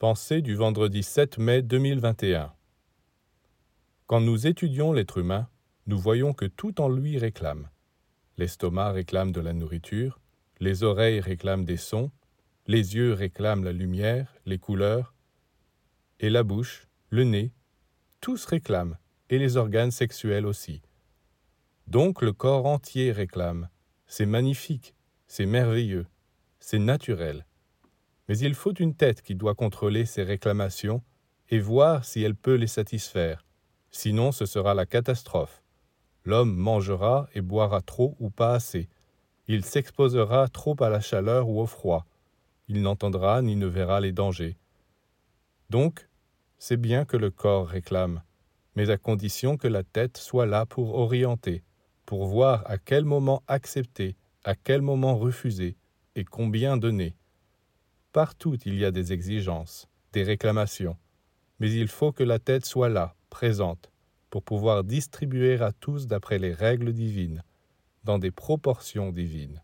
Pensée du vendredi 7 mai 2021 Quand nous étudions l'être humain, nous voyons que tout en lui réclame. L'estomac réclame de la nourriture, les oreilles réclament des sons, les yeux réclament la lumière, les couleurs, et la bouche, le nez, tous réclament, et les organes sexuels aussi. Donc le corps entier réclame. C'est magnifique, c'est merveilleux, c'est naturel. Mais il faut une tête qui doit contrôler ces réclamations et voir si elle peut les satisfaire. Sinon ce sera la catastrophe. L'homme mangera et boira trop ou pas assez. Il s'exposera trop à la chaleur ou au froid. Il n'entendra ni ne verra les dangers. Donc, c'est bien que le corps réclame, mais à condition que la tête soit là pour orienter, pour voir à quel moment accepter, à quel moment refuser, et combien donner. Partout il y a des exigences, des réclamations, mais il faut que la tête soit là, présente, pour pouvoir distribuer à tous d'après les règles divines, dans des proportions divines.